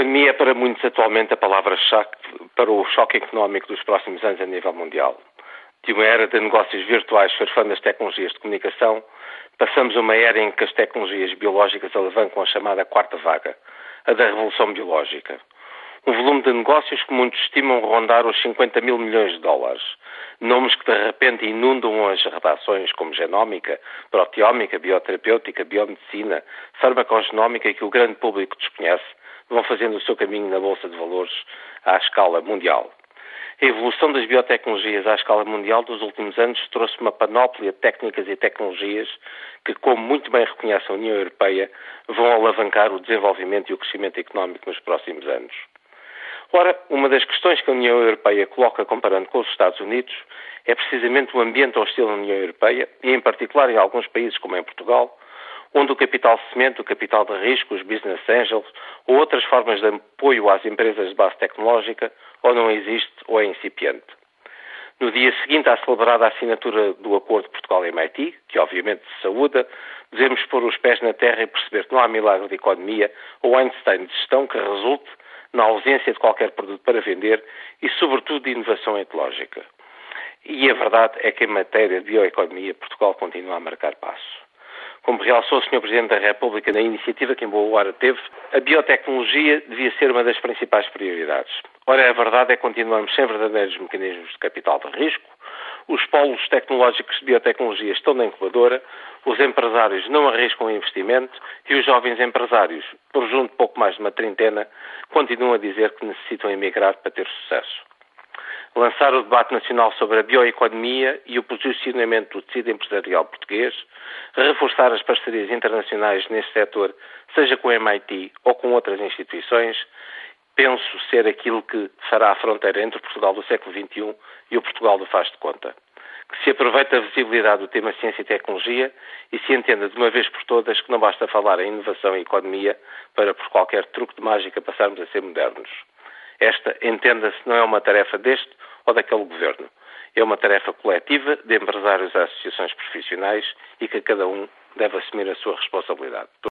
Bioeconomia é para muitos atualmente a palavra-chave para o choque económico dos próximos anos a nível mundial. De uma era de negócios virtuais surfando as tecnologias de comunicação, passamos a uma era em que as tecnologias biológicas alavancam a chamada quarta vaga, a da revolução biológica. Um volume de negócios que muitos estimam rondar os 50 mil milhões de dólares. Nomes que de repente inundam as redações como genómica, proteómica, bioterapêutica, biomedicina, farmacogenómica que o grande público desconhece vão fazendo o seu caminho na Bolsa de Valores à escala mundial. A evolução das biotecnologias à escala mundial dos últimos anos trouxe uma panóplia de técnicas e tecnologias que, como muito bem reconhece a União Europeia, vão alavancar o desenvolvimento e o crescimento económico nos próximos anos. Ora, uma das questões que a União Europeia coloca comparando com os Estados Unidos é precisamente o ambiente hostil à União Europeia e, em particular, em alguns países como em Portugal, onde o capital semente, o capital de risco, os business angels ou outras formas de apoio às empresas de base tecnológica ou não existe ou é incipiente. No dia seguinte à celebrada assinatura do acordo Portugal-MIT, que obviamente se saúda, devemos pôr os pés na terra e perceber que não há milagre de economia ou Einstein de gestão que resulte na ausência de qualquer produto para vender e, sobretudo, de inovação ecológica. E a verdade é que, em matéria de bioeconomia, Portugal continua a marcar passo. Como realçou o Sr. Presidente da República na iniciativa que em boa hora teve, a biotecnologia devia ser uma das principais prioridades. Ora, a verdade é que continuamos sem verdadeiros mecanismos de capital de risco, os polos tecnológicos de biotecnologia estão na incubadora, os empresários não arriscam investimento e os jovens empresários, por junto pouco mais de uma trintena, continuam a dizer que necessitam emigrar para ter sucesso lançar o debate nacional sobre a bioeconomia e o posicionamento do tecido empresarial português, reforçar as parcerias internacionais neste setor, seja com o MIT ou com outras instituições, penso ser aquilo que fará a fronteira entre o Portugal do século XXI e o Portugal do faz de conta. Que se aproveite a visibilidade do tema ciência e tecnologia e se entenda de uma vez por todas que não basta falar em inovação e economia para, por qualquer truque de mágica, passarmos a ser modernos. Esta, entenda-se, não é uma tarefa deste ou daquele governo. É uma tarefa coletiva de empresários a associações profissionais e que cada um deve assumir a sua responsabilidade.